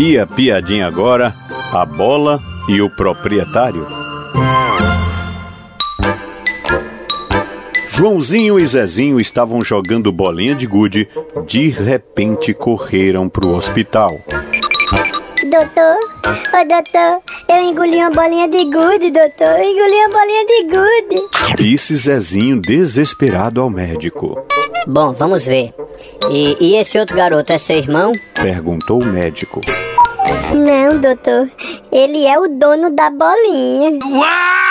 E a piadinha agora, a bola e o proprietário. Joãozinho e Zezinho estavam jogando bolinha de gude, de repente correram pro hospital. Doutor, ô doutor, eu engoli uma bolinha de gude, doutor. Eu engoli uma bolinha de gude. Disse Zezinho desesperado ao médico. Bom, vamos ver. E, e esse outro garoto é seu irmão? Perguntou o médico. Não, doutor. Ele é o dono da bolinha. Uau!